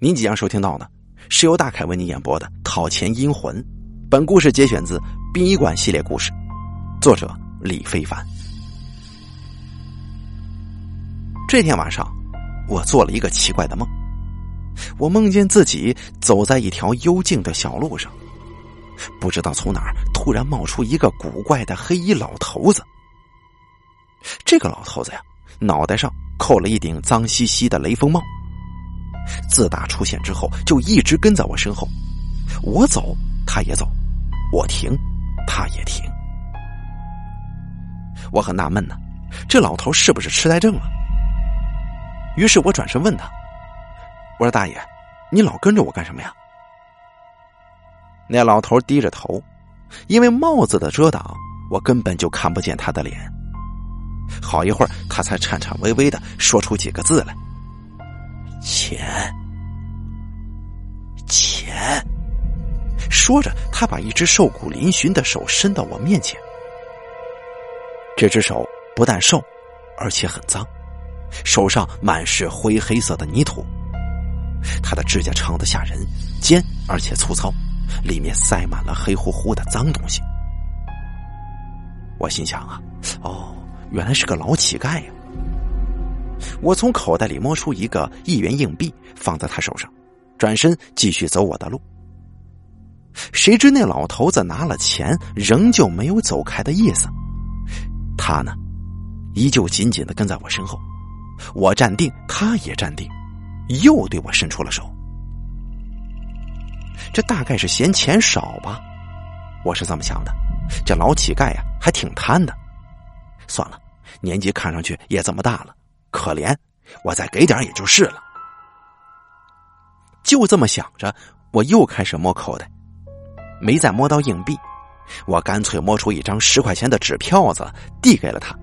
您即将收听到的是由大凯为您演播的《讨钱阴魂》，本故事节选自《殡仪馆》系列故事，作者李非凡。这天晚上，我做了一个奇怪的梦，我梦见自己走在一条幽静的小路上，不知道从哪儿突然冒出一个古怪的黑衣老头子。这个老头子呀，脑袋上扣了一顶脏兮兮的雷锋帽。自打出现之后，就一直跟在我身后。我走，他也走；我停，他也停。我很纳闷呢，这老头是不是痴呆症了？于是我转身问他：“我说大爷，你老跟着我干什么呀？”那老头低着头，因为帽子的遮挡，我根本就看不见他的脸。好一会儿，他才颤颤巍巍的说出几个字来。钱，钱。说着，他把一只瘦骨嶙峋的手伸到我面前。这只手不但瘦，而且很脏，手上满是灰黑色的泥土。他的指甲长得吓人，尖而且粗糙，里面塞满了黑乎乎的脏东西。我心想啊，哦，原来是个老乞丐呀。我从口袋里摸出一个一元硬币，放在他手上，转身继续走我的路。谁知那老头子拿了钱，仍旧没有走开的意思。他呢，依旧紧紧的跟在我身后。我站定，他也站定，又对我伸出了手。这大概是嫌钱少吧，我是这么想的。这老乞丐呀，还挺贪的。算了，年纪看上去也这么大了。可怜，我再给点也就是了。就这么想着，我又开始摸口袋，没再摸到硬币，我干脆摸出一张十块钱的纸票子，递给了他。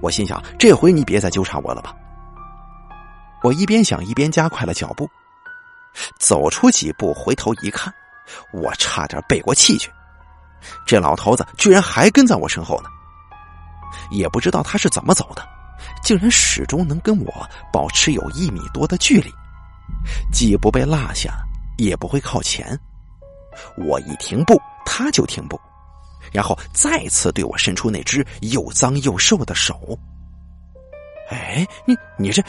我心想，这回你别再纠缠我了吧。我一边想，一边加快了脚步，走出几步，回头一看，我差点背过气去。这老头子居然还跟在我身后呢，也不知道他是怎么走的。竟然始终能跟我保持有一米多的距离，既不被落下，也不会靠前。我一停步，他就停步，然后再次对我伸出那只又脏又瘦的手。哎，你你这……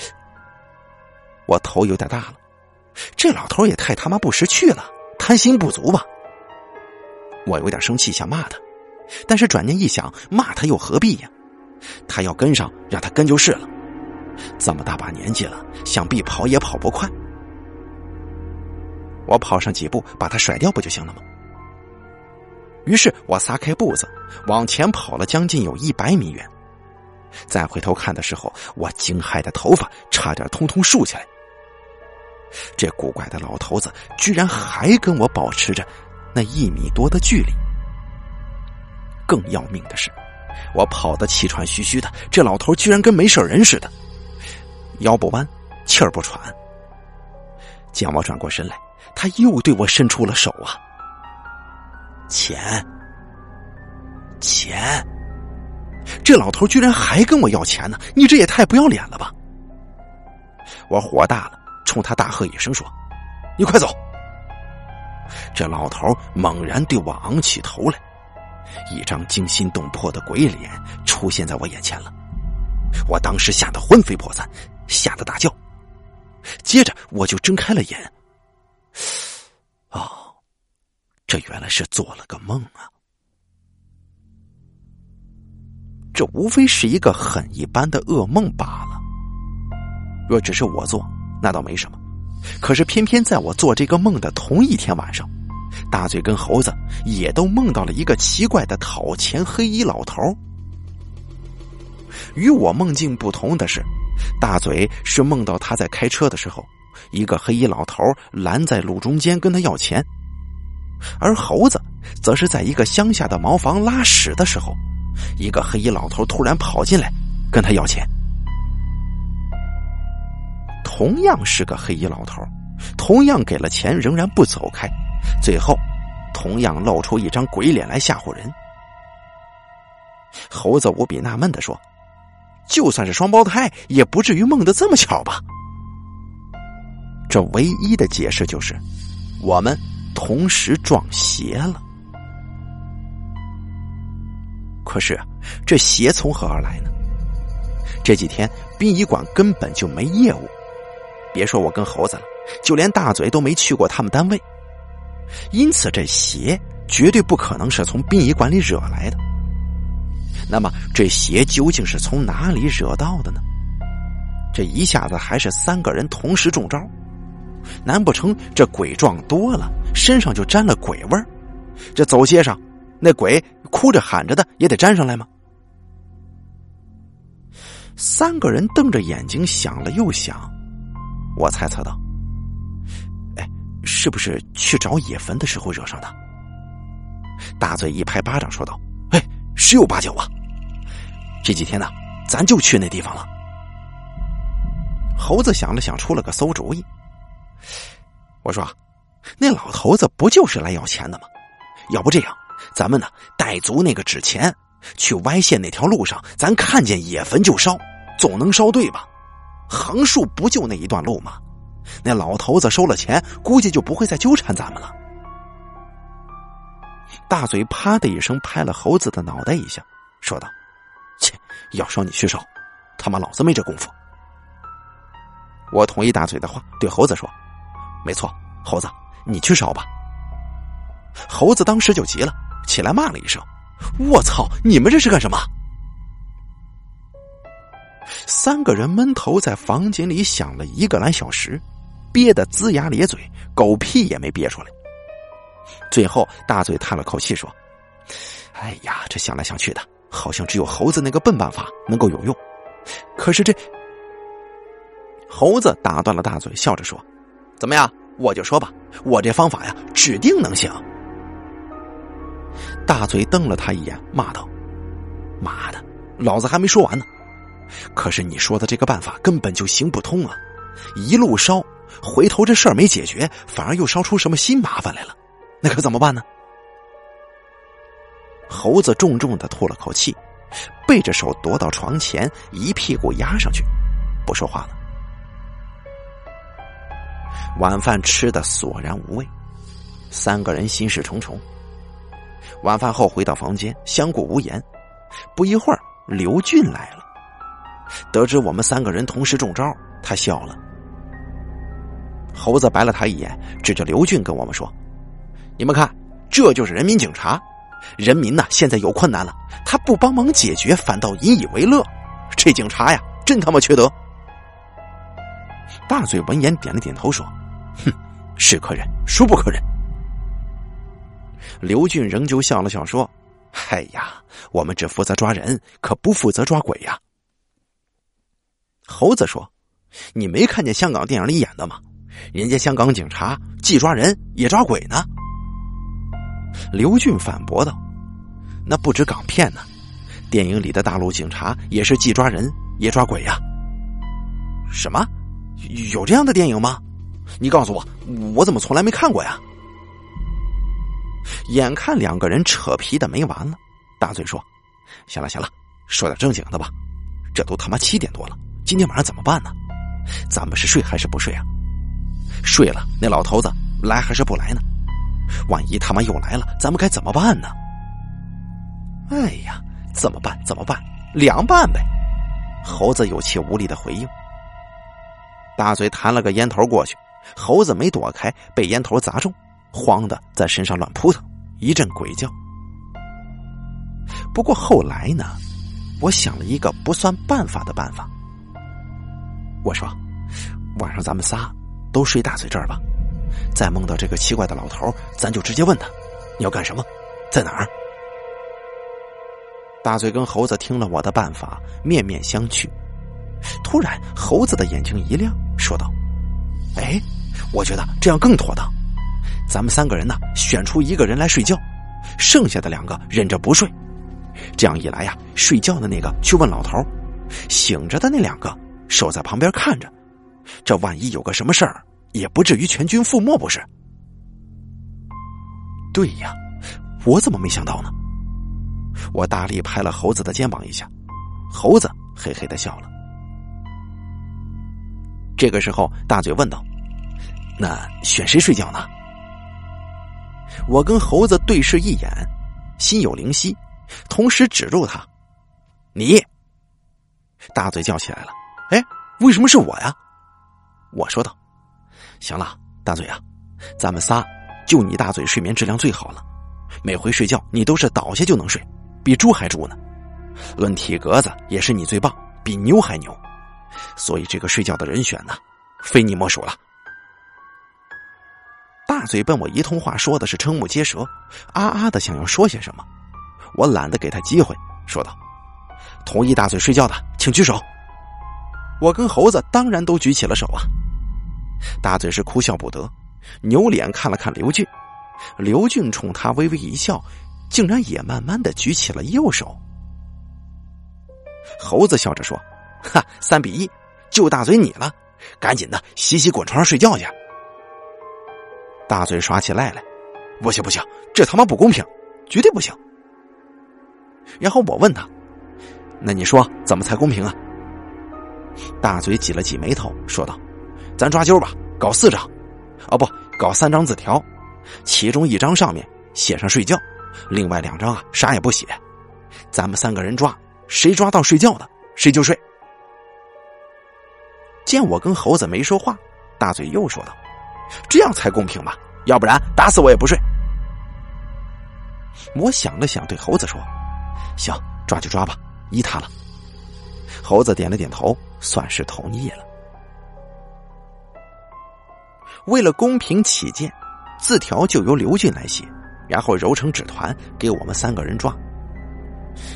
我头有点大了，这老头也太他妈不识趣了，贪心不足吧？我有点生气，想骂他，但是转念一想，骂他又何必呀？他要跟上，让他跟就是了。这么大把年纪了，想必跑也跑不快。我跑上几步，把他甩掉不就行了吗？于是我撒开步子，往前跑了将近有一百米远。再回头看的时候，我惊骇的头发差点通通竖起来。这古怪的老头子居然还跟我保持着那一米多的距离。更要命的是。我跑得气喘吁吁的，这老头居然跟没事人似的，腰不弯，气儿不喘。见我转过身来，他又对我伸出了手啊！钱，钱！这老头居然还跟我要钱呢！你这也太不要脸了吧！我火大了，冲他大喝一声说：“你快走！”这老头猛然对我昂起头来。一张惊心动魄的鬼脸出现在我眼前了，我当时吓得魂飞魄散，吓得大叫。接着我就睁开了眼，哦，这原来是做了个梦啊！这无非是一个很一般的噩梦罢了。若只是我做，那倒没什么。可是偏偏在我做这个梦的同一天晚上。大嘴跟猴子也都梦到了一个奇怪的讨钱黑衣老头。与我梦境不同的是，大嘴是梦到他在开车的时候，一个黑衣老头拦在路中间跟他要钱，而猴子则是在一个乡下的茅房拉屎的时候，一个黑衣老头突然跑进来跟他要钱。同样是个黑衣老头，同样给了钱仍然不走开。最后，同样露出一张鬼脸来吓唬人。猴子无比纳闷的说：“就算是双胞胎，也不至于梦得这么巧吧？”这唯一的解释就是，我们同时撞邪了。可是，这邪从何而来呢？这几天殡仪馆根本就没业务，别说我跟猴子了，就连大嘴都没去过他们单位。因此，这邪绝对不可能是从殡仪馆里惹来的。那么，这邪究竟是从哪里惹到的呢？这一下子还是三个人同时中招，难不成这鬼撞多了，身上就沾了鬼味儿？这走街上，那鬼哭着喊着的也得沾上来吗？三个人瞪着眼睛想了又想，我猜测道：“，是不是去找野坟的时候惹上的？”大嘴一拍巴掌说道：“哎，十有八九啊！这几天呢，咱就去那地方了。”猴子想了想，出了个馊主意。我说：“那老头子不就是来要钱的吗？要不这样，咱们呢带足那个纸钱，去歪县那条路上，咱看见野坟就烧，总能烧对吧？横竖不就那一段路吗？那老头子收了钱，估计就不会再纠缠咱们了。”大嘴啪的一声拍了猴子的脑袋一下，说道：“切，要烧你去烧，他妈老子没这功夫。”我同意大嘴的话，对猴子说：“没错，猴子，你去烧吧。”猴子当时就急了，起来骂了一声：“我操！你们这是干什么？”三个人闷头在房间里想了一个来小时，憋得龇牙咧嘴，狗屁也没憋出来。最后，大嘴叹了口气说：“哎呀，这想来想去的，好像只有猴子那个笨办法能够有用。可是这……”猴子打断了大嘴，笑着说：“怎么样？我就说吧，我这方法呀，指定能行。”大嘴瞪了他一眼，骂道：“妈的，老子还没说完呢！可是你说的这个办法根本就行不通啊！一路烧，回头这事儿没解决，反而又烧出什么新麻烦来了，那可怎么办呢？”猴子重重的吐了口气，背着手躲到床前，一屁股压上去，不说话了。晚饭吃的索然无味，三个人心事重重。晚饭后回到房间，相顾无言。不一会儿，刘俊来了，得知我们三个人同时中招，他笑了。猴子白了他一眼，指着刘俊跟我们说：“你们看，这就是人民警察。人民呐，现在有困难了，他不帮忙解决，反倒引以为乐。这警察呀，真他妈缺德。”大嘴闻言点了点头，说：“哼，是可忍，孰不可忍。”刘俊仍旧笑了笑，说：“哎呀，我们只负责抓人，可不负责抓鬼呀。”猴子说：“你没看见香港电影里演的吗？人家香港警察既抓人也抓鬼呢。”刘俊反驳道：“那不止港片呢，电影里的大陆警察也是既抓人也抓鬼呀。”什么？有这样的电影吗？你告诉我，我怎么从来没看过呀？眼看两个人扯皮的没完了，大嘴说：“行了行了，说点正经的吧。这都他妈七点多了，今天晚上怎么办呢？咱们是睡还是不睡啊？睡了，那老头子来还是不来呢？万一他妈又来了，咱们该怎么办呢？哎呀，怎么办？怎么办？凉拌呗！”猴子有气无力的回应。大嘴弹了个烟头过去，猴子没躲开，被烟头砸中，慌的在身上乱扑腾，一阵鬼叫。不过后来呢，我想了一个不算办法的办法。我说：“晚上咱们仨都睡大嘴这儿吧，再梦到这个奇怪的老头，咱就直接问他，你要干什么，在哪儿？”大嘴跟猴子听了我的办法，面面相觑。突然，猴子的眼睛一亮，说道：“哎，我觉得这样更妥当。咱们三个人呢，选出一个人来睡觉，剩下的两个忍着不睡。这样一来呀，睡觉的那个去问老头，醒着的那两个守在旁边看着。这万一有个什么事儿，也不至于全军覆没，不是？”对呀，我怎么没想到呢？我大力拍了猴子的肩膀一下，猴子嘿嘿的笑了。这个时候，大嘴问道：“那选谁睡觉呢？我跟猴子对视一眼，心有灵犀，同时指住他：“你！”大嘴叫起来了：“哎，为什么是我呀？”我说道：“行了，大嘴啊，咱们仨就你大嘴睡眠质量最好了，每回睡觉你都是倒下就能睡，比猪还猪呢。论体格子也是你最棒，比牛还牛。所以这个睡觉的人选呢，非你莫属了。”大嘴奔我一通话，说的是瞠目结舌，啊啊的想要说些什么，我懒得给他机会，说道：“同意大嘴睡觉的，请举手。”我跟猴子当然都举起了手啊。大嘴是哭笑不得，扭脸看了看刘俊，刘俊冲他微微一笑，竟然也慢慢的举起了右手。猴子笑着说：“哈，三比一，就大嘴你了，赶紧的洗洗滚床上睡觉去。”大嘴耍起赖来，不行不行，这他妈不公平，绝对不行。然后我问他：“那你说怎么才公平啊？”大嘴挤了挤眉头，说道：“咱抓阄吧，搞四张，哦不，搞三张字条，其中一张上面写上睡觉，另外两张啊啥也不写，咱们三个人抓，谁抓到睡觉的谁就睡。”见我跟猴子没说话，大嘴又说道。这样才公平吧？要不然打死我也不睡。我想了想，对猴子说：“行，抓就抓吧，依他了。”猴子点了点头，算是同意了。为了公平起见，字条就由刘俊来写，然后揉成纸团给我们三个人抓。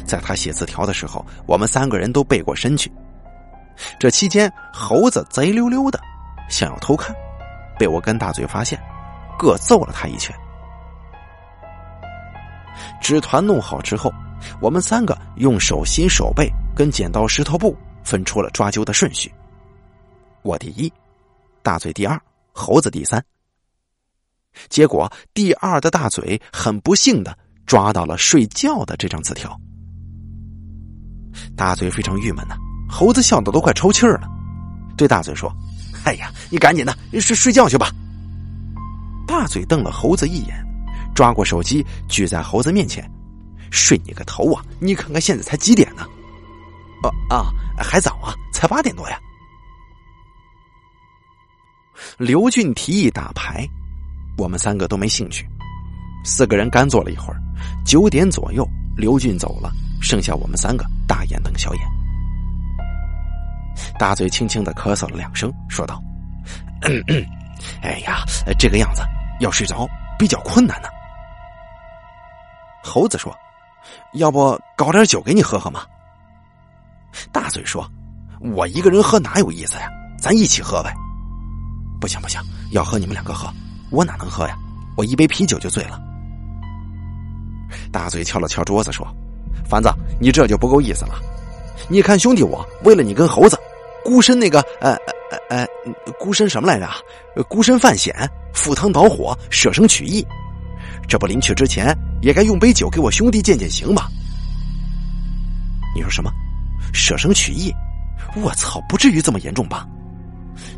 在他写字条的时候，我们三个人都背过身去。这期间，猴子贼溜溜的想要偷看。被我跟大嘴发现，各揍了他一拳。纸团弄好之后，我们三个用手心手背跟剪刀石头布分出了抓阄的顺序。我第一，大嘴第二，猴子第三。结果第二的大嘴很不幸的抓到了睡觉的这张字条。大嘴非常郁闷呐，猴子笑得都快抽气儿了，对大嘴说。哎呀，你赶紧的睡睡觉去吧。大嘴瞪了猴子一眼，抓过手机举在猴子面前：“睡你个头啊！你看看现在才几点呢？”“哦啊，还早啊，才八点多呀。”刘俊提议打牌，我们三个都没兴趣。四个人干坐了一会儿，九点左右，刘俊走了，剩下我们三个大眼瞪小眼。大嘴轻轻的咳嗽了两声，说道：“哎呀，这个样子要睡着比较困难呢。”猴子说：“要不搞点酒给你喝喝吗？”大嘴说：“我一个人喝哪有意思呀？咱一起喝呗。”“不行不行，要喝你们两个喝，我哪能喝呀？我一杯啤酒就醉了。”大嘴敲了敲桌子说：“凡子，你这就不够意思了。你看兄弟我为了你跟猴子。”孤身那个呃呃呃，孤身什么来着？孤身犯险，赴汤蹈火，舍生取义。这不临去之前也该用杯酒给我兄弟践践行吧？你说什么？舍生取义？我操！不至于这么严重吧？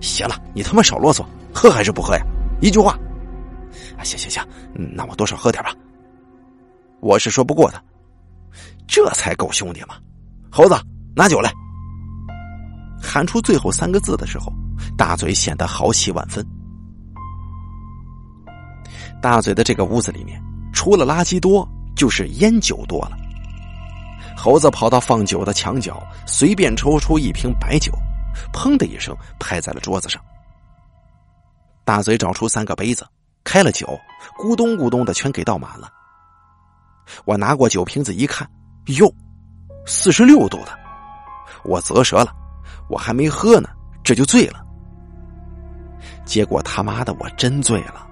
行了，你他妈少啰嗦，喝还是不喝呀？一句话。啊行行行，那我多少喝点吧。我是说不过他，这才够兄弟嘛。猴子，拿酒来。喊出最后三个字的时候，大嘴显得豪气万分。大嘴的这个屋子里面，除了垃圾多，就是烟酒多了。猴子跑到放酒的墙角，随便抽出一瓶白酒，砰的一声拍在了桌子上。大嘴找出三个杯子，开了酒，咕咚咕咚的全给倒满了。我拿过酒瓶子一看，哟，四十六度的，我啧舌了。我还没喝呢，这就醉了。结果他妈的我真醉了，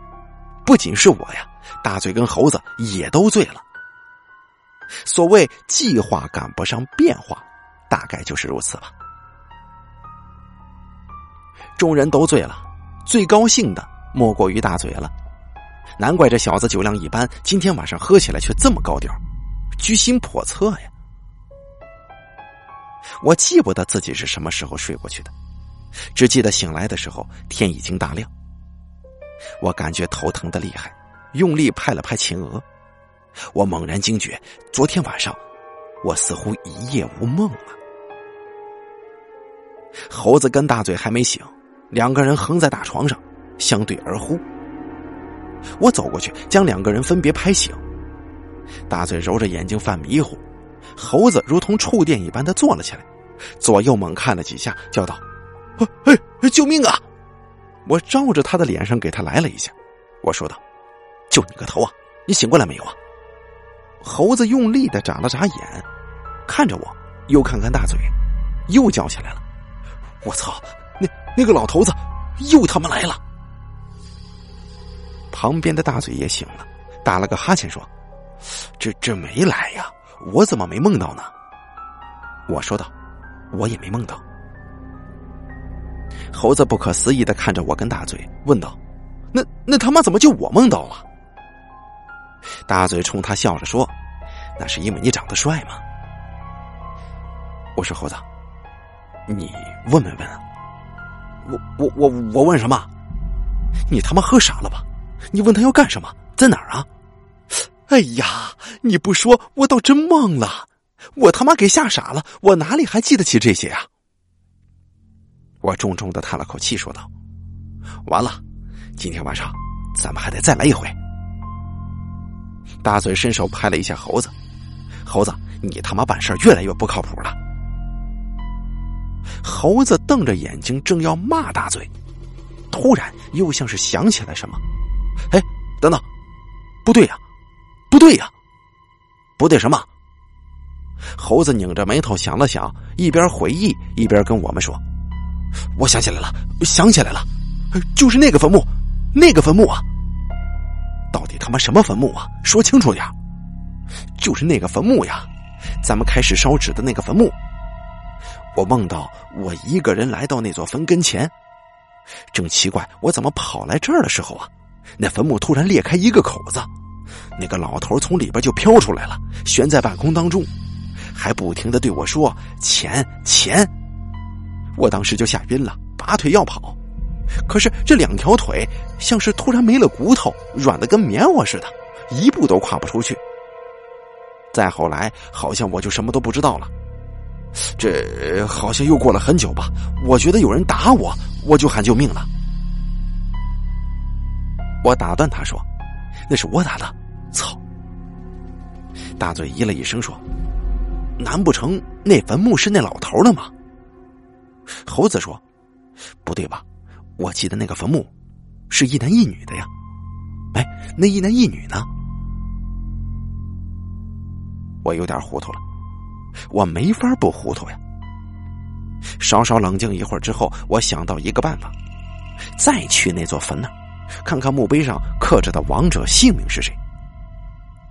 不仅是我呀，大嘴跟猴子也都醉了。所谓计划赶不上变化，大概就是如此吧。众人都醉了，最高兴的莫过于大嘴了。难怪这小子酒量一般，今天晚上喝起来却这么高调，居心叵测呀。我记不得自己是什么时候睡过去的，只记得醒来的时候天已经大亮。我感觉头疼的厉害，用力拍了拍前额。我猛然惊觉，昨天晚上我似乎一夜无梦啊！猴子跟大嘴还没醒，两个人横在大床上，相对而呼。我走过去，将两个人分别拍醒。大嘴揉着眼睛犯迷糊，猴子如同触电一般的坐了起来，左右猛看了几下，叫道：“哎，救命啊！”我照着他的脸上给他来了一下，我说道：“就你个头啊！你醒过来没有啊？”猴子用力的眨了眨眼，看着我，又看看大嘴，又叫起来了：“我操！那个老头子又他妈来了！”旁边的大嘴也醒了，打了个哈欠说：“这这没来呀，我怎么没梦到呢？”我说道：“我也没梦到。”猴子不可思议的看着我跟大嘴，问道：“那那他妈怎么就我梦到了？”大嘴冲他笑着说：“那是因为你长得帅嘛。”我说：“猴子，你问没问啊？我我我我问什么？你他妈喝傻了吧？你问他要干什么？在哪儿啊？哎呀，你不说我倒真忘了，我他妈给吓傻了，我哪里还记得起这些啊？”我重重的叹了口气，说道：“完了，今天晚上咱们还得再来一回。”大嘴伸手拍了一下猴子：“猴子，你他妈办事越来越不靠谱了。”猴子瞪着眼睛，正要骂大嘴，突然又像是想起来什么：“哎，等等，不对呀，不对呀，不对什么？”猴子拧着眉头想了想，一边回忆一边跟我们说。我想起来了，想起来了，就是那个坟墓，那个坟墓啊！到底他妈什么坟墓啊？说清楚点就是那个坟墓呀，咱们开始烧纸的那个坟墓。我梦到我一个人来到那座坟跟前，正奇怪我怎么跑来这儿的时候啊，那坟墓突然裂开一个口子，那个老头从里边就飘出来了，悬在半空当中，还不停的对我说：“钱，钱。”我当时就吓晕了，拔腿要跑，可是这两条腿像是突然没了骨头，软的跟棉花似的，一步都跨不出去。再后来，好像我就什么都不知道了。这好像又过了很久吧，我觉得有人打我，我就喊救命了。我打断他说：“那是我打的。”操！大嘴咦了一声说：“难不成那坟墓是那老头的吗？”猴子说：“不对吧？我记得那个坟墓是一男一女的呀。哎，那一男一女呢？”我有点糊涂了，我没法不糊涂呀。稍稍冷静一会儿之后，我想到一个办法：再去那座坟那，看看墓碑上刻着的亡者姓名是谁。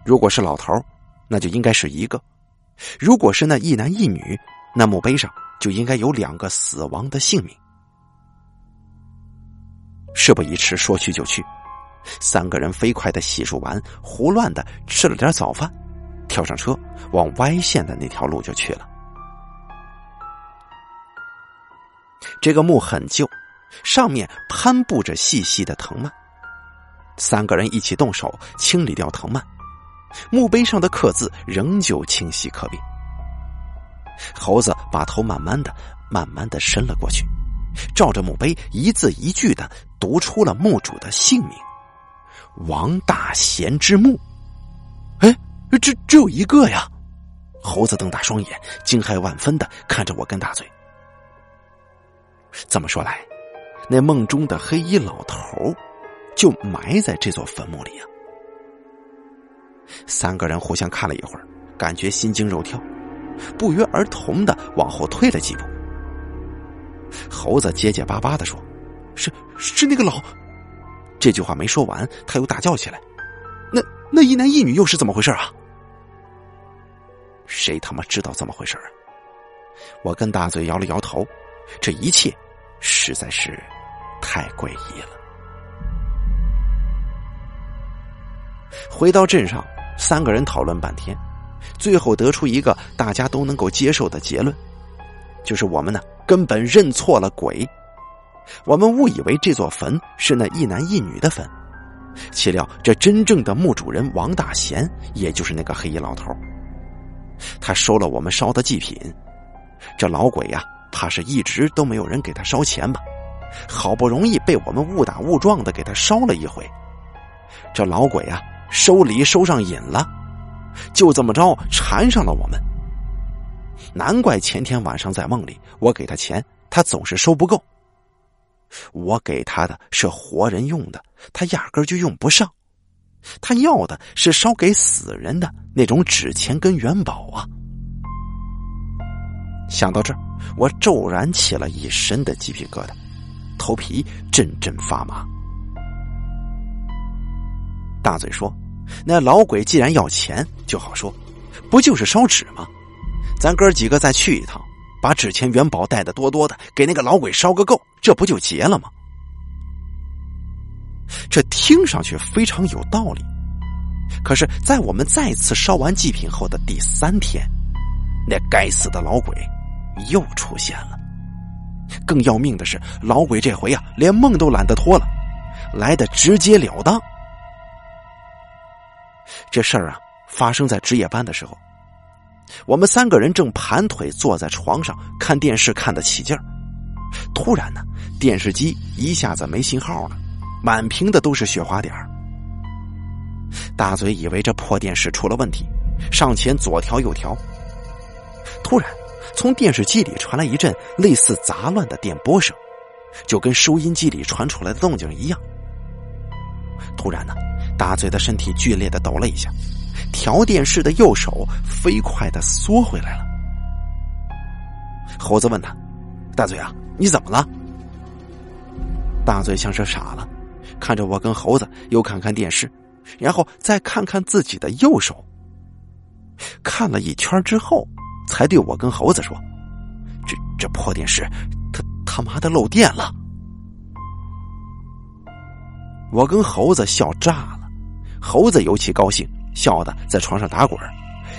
如果是老头那就应该是一个；如果是那一男一女，那墓碑上……就应该有两个死亡的姓名。事不宜迟，说去就去。三个人飞快的洗漱完，胡乱的吃了点早饭，跳上车，往歪线的那条路就去了。这个墓很旧，上面攀布着细细的藤蔓。三个人一起动手清理掉藤蔓，墓碑上的刻字仍旧清晰可辨。猴子把头慢慢的、慢慢的伸了过去，照着墓碑一字一句的读出了墓主的姓名：王大贤之墓。哎，这只有一个呀！猴子瞪大双眼，惊骇万分的看着我跟大嘴。这么说来，那梦中的黑衣老头就埋在这座坟墓里呀！三个人互相看了一会儿，感觉心惊肉跳。不约而同的往后退了几步，猴子结结巴巴的说：“是是那个老……”这句话没说完，他又大叫起来：“那那一男一女又是怎么回事啊？”谁他妈知道怎么回事啊？我跟大嘴摇了摇头，这一切实在是太诡异了。回到镇上，三个人讨论半天。最后得出一个大家都能够接受的结论，就是我们呢根本认错了鬼。我们误以为这座坟是那一男一女的坟，岂料这真正的墓主人王大贤，也就是那个黑衣老头，他收了我们烧的祭品。这老鬼呀，怕是一直都没有人给他烧钱吧？好不容易被我们误打误撞的给他烧了一回，这老鬼啊，收礼收上瘾了，就这么着缠上了我们。难怪前天晚上在梦里，我给他钱，他总是收不够。我给他的是活人用的，他压根就用不上。他要的是烧给死人的那种纸钱跟元宝啊！想到这儿，我骤然起了一身的鸡皮疙瘩，头皮阵阵发麻。大嘴说：“那老鬼既然要钱，就好说，不就是烧纸吗？咱哥几个再去一趟。”把纸钱元宝带的多多的，给那个老鬼烧个够，这不就结了吗？这听上去非常有道理。可是，在我们再次烧完祭品后的第三天，那该死的老鬼又出现了。更要命的是，老鬼这回啊，连梦都懒得拖了，来的直截了当。这事儿啊，发生在值夜班的时候。我们三个人正盘腿坐在床上看电视，看得起劲儿。突然呢，电视机一下子没信号了，满屏的都是雪花点儿大嘴以为这破电视出了问题，上前左调右调。突然，从电视机里传来一阵类似杂乱的电波声，就跟收音机里传出来的动静一样。突然呢，大嘴的身体剧烈的抖了一下。调电视的右手飞快的缩回来了。猴子问他：“大嘴啊，你怎么了？”大嘴像是傻了，看着我跟猴子，又看看电视，然后再看看自己的右手。看了一圈之后，才对我跟猴子说：“这这破电视，他他妈的漏电了！”我跟猴子笑炸了，猴子尤其高兴。笑的在床上打滚，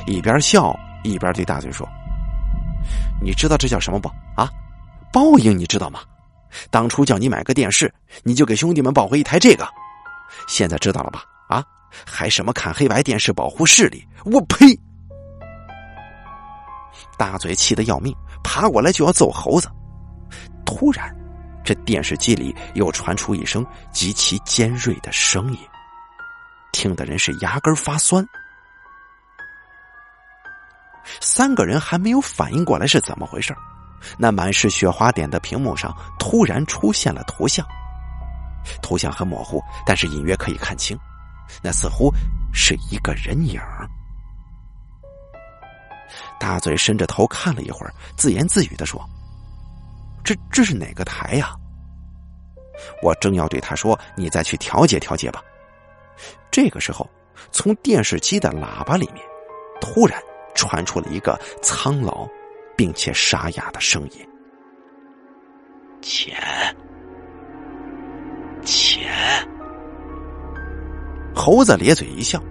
一边笑一边对大嘴说：“你知道这叫什么不？啊，报应你知道吗？当初叫你买个电视，你就给兄弟们抱回一台这个，现在知道了吧？啊，还什么看黑白电视保护视力？我呸！”大嘴气得要命，爬过来就要揍猴子。突然，这电视机里又传出一声极其尖锐的声音。听的人是牙根发酸，三个人还没有反应过来是怎么回事那满是雪花点的屏幕上突然出现了图像，图像很模糊，但是隐约可以看清，那似乎是一个人影。大嘴伸着头看了一会儿，自言自语的说：“这这是哪个台呀？”我正要对他说：“你再去调节调节吧。”这个时候，从电视机的喇叭里面，突然传出了一个苍老并且沙哑的声音：“钱，钱。”猴子咧嘴一笑：“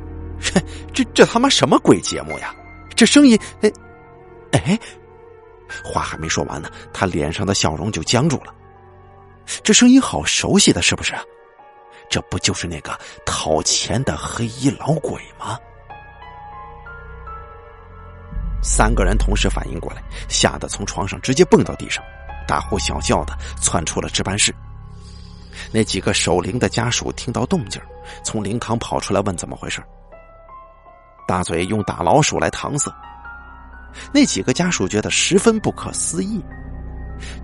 这这他妈什么鬼节目呀？这声音……哎哎！”话还没说完呢，他脸上的笑容就僵住了。这声音好熟悉的，是不是？这不就是那个讨钱的黑衣老鬼吗？三个人同时反应过来，吓得从床上直接蹦到地上，大呼小叫的窜出了值班室。那几个守灵的家属听到动静，从灵堂跑出来问怎么回事。大嘴用打老鼠来搪塞。那几个家属觉得十分不可思议：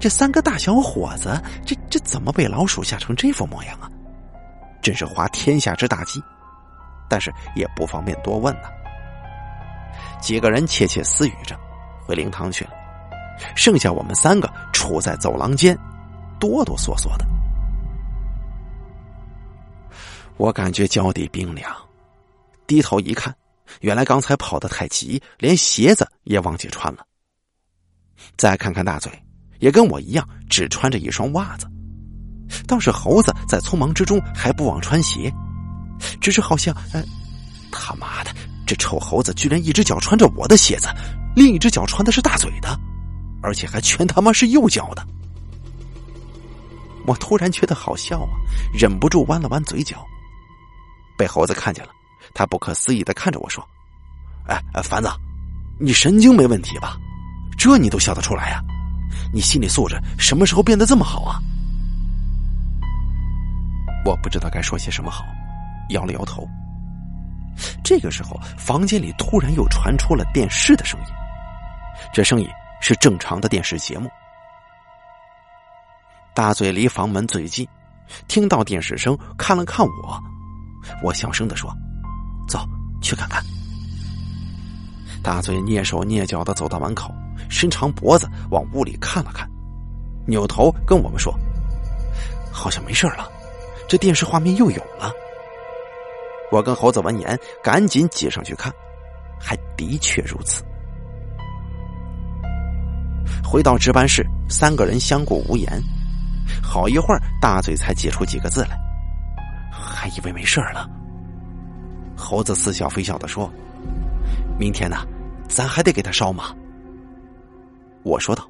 这三个大小伙子，这这怎么被老鼠吓成这副模样啊？真是滑天下之大稽，但是也不方便多问呢。几个人窃窃私语着，回灵堂去了。剩下我们三个处在走廊间，哆哆嗦嗦的。我感觉脚底冰凉，低头一看，原来刚才跑得太急，连鞋子也忘记穿了。再看看大嘴，也跟我一样，只穿着一双袜子。倒是猴子在匆忙之中还不忘穿鞋，只是好像……哎，他妈的，这臭猴子居然一只脚穿着我的鞋子，另一只脚穿的是大嘴的，而且还全他妈是右脚的。我突然觉得好笑啊，忍不住弯了弯嘴角。被猴子看见了，他不可思议的看着我说：“哎，凡子，你神经没问题吧？这你都笑得出来呀？你心理素质什么时候变得这么好啊？”我不知道该说些什么好，摇了摇头。这个时候，房间里突然又传出了电视的声音，这声音是正常的电视节目。大嘴离房门最近，听到电视声，看了看我，我小声的说：“走去看看。”大嘴蹑手蹑脚的走到门口，伸长脖子往屋里看了看，扭头跟我们说：“好像没事了，这电视画面又有了。”我跟猴子闻言，赶紧挤上去看，还的确如此。回到值班室，三个人相顾无言，好一会儿，大嘴才挤出几个字来，还以为没事了。猴子似笑非笑的说：“明天呢，咱还得给他烧吗？”我说道：“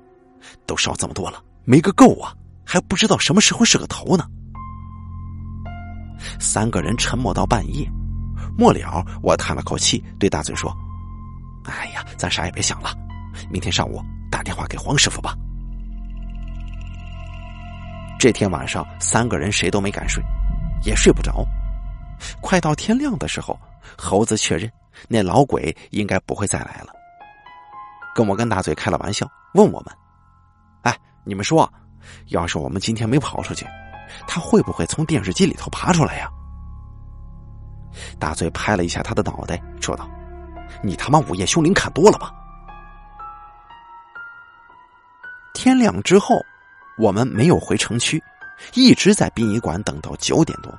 都烧这么多了，没个够啊，还不知道什么时候是个头呢。”三个人沉默到半夜，末了，我叹了口气，对大嘴说：“哎呀，咱啥也别想了，明天上午打电话给黄师傅吧。”这天晚上，三个人谁都没敢睡，也睡不着。快到天亮的时候，猴子确认那老鬼应该不会再来了，跟我跟大嘴开了玩笑，问我们：“哎，你们说，要是我们今天没跑出去？”他会不会从电视机里头爬出来呀？大嘴拍了一下他的脑袋，说道：“你他妈午夜凶铃看多了吧？”天亮之后，我们没有回城区，一直在殡仪馆等到九点多，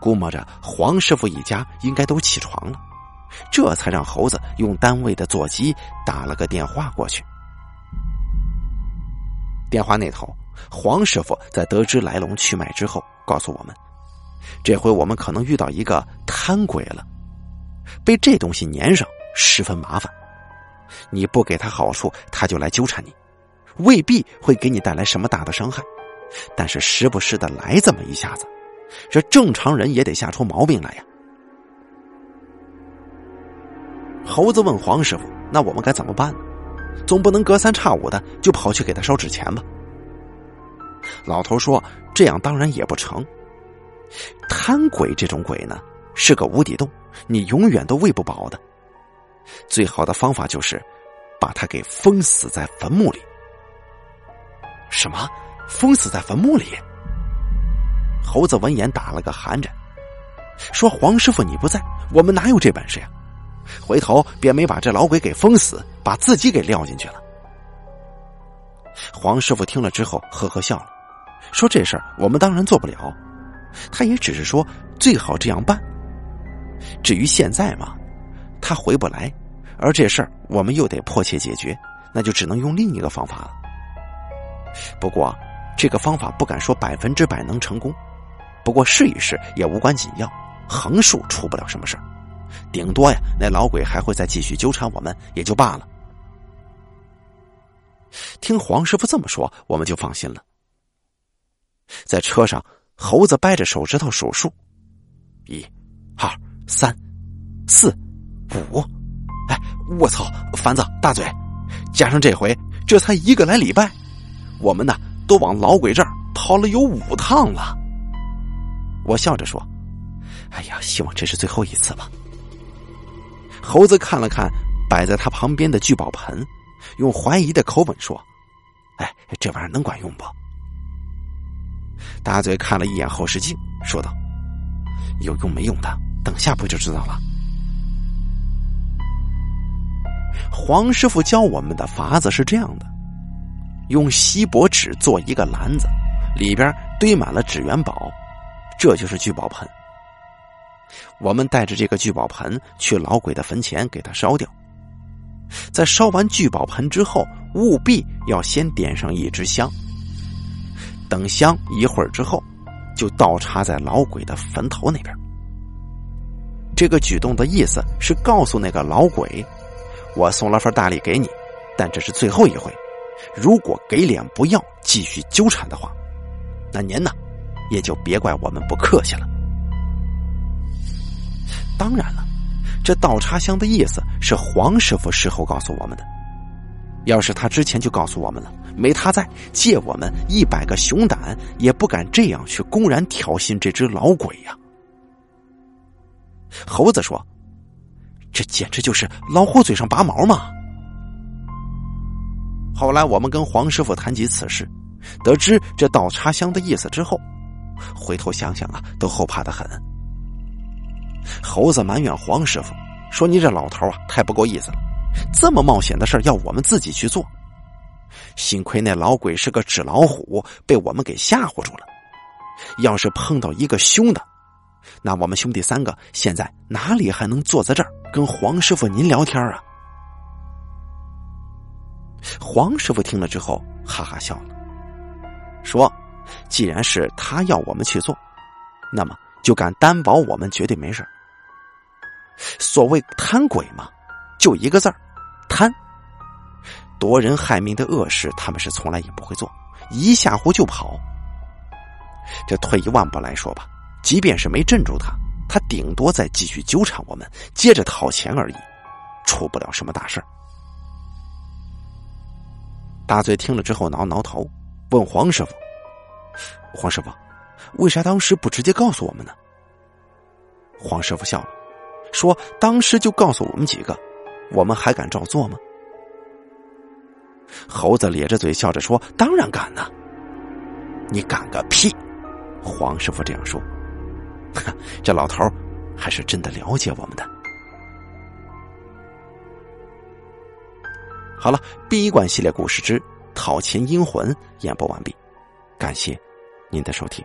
估摸着黄师傅一家应该都起床了，这才让猴子用单位的座机打了个电话过去。电话那头。黄师傅在得知来龙去脉之后，告诉我们：这回我们可能遇到一个贪鬼了，被这东西粘上，十分麻烦。你不给他好处，他就来纠缠你，未必会给你带来什么大的伤害，但是时不时的来这么一下子，这正常人也得吓出毛病来呀。猴子问黄师傅：“那我们该怎么办？总不能隔三差五的就跑去给他烧纸钱吧？”老头说：“这样当然也不成。贪鬼这种鬼呢，是个无底洞，你永远都喂不饱的。最好的方法就是把他给封死在坟墓里。什么？封死在坟墓里？”猴子闻言打了个寒颤，说：“黄师傅你不在，我们哪有这本事呀？回头便没把这老鬼给封死，把自己给撂进去了。”黄师傅听了之后，呵呵笑了。说这事儿我们当然做不了，他也只是说最好这样办。至于现在嘛，他回不来，而这事儿我们又得迫切解决，那就只能用另一个方法了。不过这个方法不敢说百分之百能成功，不过试一试也无关紧要，横竖出不了什么事儿，顶多呀那老鬼还会再继续纠缠我们，也就罢了。听黄师傅这么说，我们就放心了。在车上，猴子掰着手指头数数：一、二、三、四、五。哎，我操！凡子、大嘴，加上这回，这才一个来礼拜，我们呢都往老鬼这儿跑了有五趟了。我笑着说：“哎呀，希望这是最后一次吧。”猴子看了看摆在他旁边的聚宝盆，用怀疑的口吻说：“哎，这玩意儿能管用不？”大嘴看了一眼后视镜，说道：“有用没用的，等下不就知道了。”黄师傅教我们的法子是这样的：用锡箔纸做一个篮子，里边堆满了纸元宝，这就是聚宝盆。我们带着这个聚宝盆去老鬼的坟前给他烧掉。在烧完聚宝盆之后，务必要先点上一支香。等香一会儿之后，就倒插在老鬼的坟头那边。这个举动的意思是告诉那个老鬼：“我送了份大礼给你，但这是最后一回。如果给脸不要，继续纠缠的话，那您呢，也就别怪我们不客气了。当然了，这倒插香的意思是黄师傅事后告诉我们的。要是他之前就告诉我们了，没他在，借我们一百个熊胆也不敢这样去公然挑衅这只老鬼呀。猴子说：“这简直就是老虎嘴上拔毛嘛！”后来我们跟黄师傅谈及此事，得知这倒插香的意思之后，回头想想啊，都后怕的很。猴子埋怨黄师傅说：“你这老头啊，太不够意思了。”这么冒险的事要我们自己去做，幸亏那老鬼是个纸老虎，被我们给吓唬住了。要是碰到一个凶的，那我们兄弟三个现在哪里还能坐在这儿跟黄师傅您聊天啊？黄师傅听了之后哈哈笑了，说：“既然是他要我们去做，那么就敢担保我们绝对没事所谓贪鬼嘛，就一个字儿。”贪，夺人害命的恶事，他们是从来也不会做，一吓唬就跑。这退一万步来说吧，即便是没镇住他，他顶多再继续纠缠我们，接着讨钱而已，出不了什么大事大嘴听了之后挠挠头，问黄师傅：“黄师傅，为啥当时不直接告诉我们呢？”黄师傅笑了，说：“当时就告诉我们几个。”我们还敢照做吗？猴子咧着嘴笑着说：“当然敢呢！你敢个屁！”黄师傅这样说：“这老头还是真的了解我们的。”好了，闭一关系列故事之《讨钱阴魂》演播完毕，感谢您的收听。